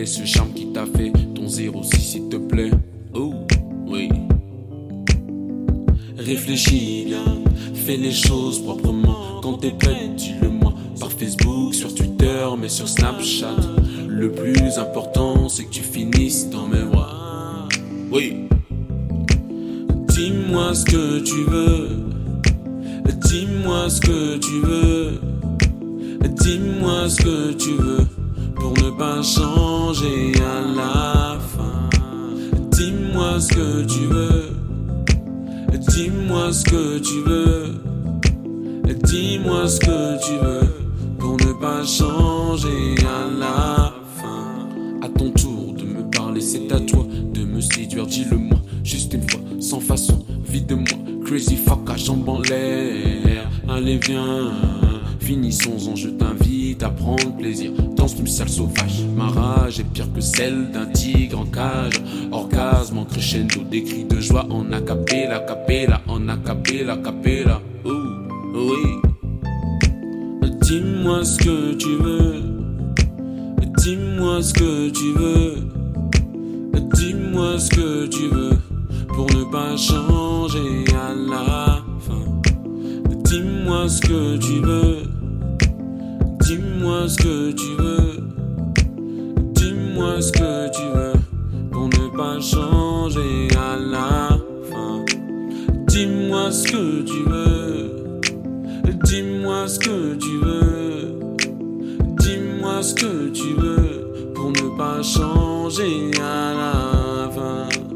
est ce charme qui t'a fait ton 06 s'il te plaît? Oh, oui. Réfléchis bien, fais les choses proprement. Quand t'es prêt, dis-le-moi. Par Facebook, sur Twitter, mais sur Snapchat. Le plus important, c'est que tu finisses dans mes bras. Oui. Dis-moi ce que tu veux. Dis-moi ce que tu veux. Dis-moi ce que tu veux ne pas changer à la fin. Dis-moi ce que tu veux. Dis-moi ce que tu veux. Dis-moi ce que tu veux pour ne pas changer à la fin. À ton tour de me parler, c'est à toi de me séduire. Dis-le-moi juste une fois, sans façon, vide-moi. Crazy fuck à jambes en l'air. Allez, viens. Finissons-en, je t'invite à prendre plaisir. Danse une sale sauvage. Ma rage est pire que celle d'un tigre en cage. Orgasme en crescendo, des cris de joie en acapella, capella, en acapella, capella. Oh, oui. Dis-moi ce que tu veux. Dis-moi ce que tu veux. Dis-moi ce que tu veux pour ne pas changer à la fin. Dis-moi ce que tu veux. Dis-moi ce que tu veux. Dis-moi ce que tu veux pour ne pas changer à la fin. Dis-moi ce que tu veux. Dis-moi ce que tu veux. Dis-moi ce que tu veux pour ne pas changer à la fin.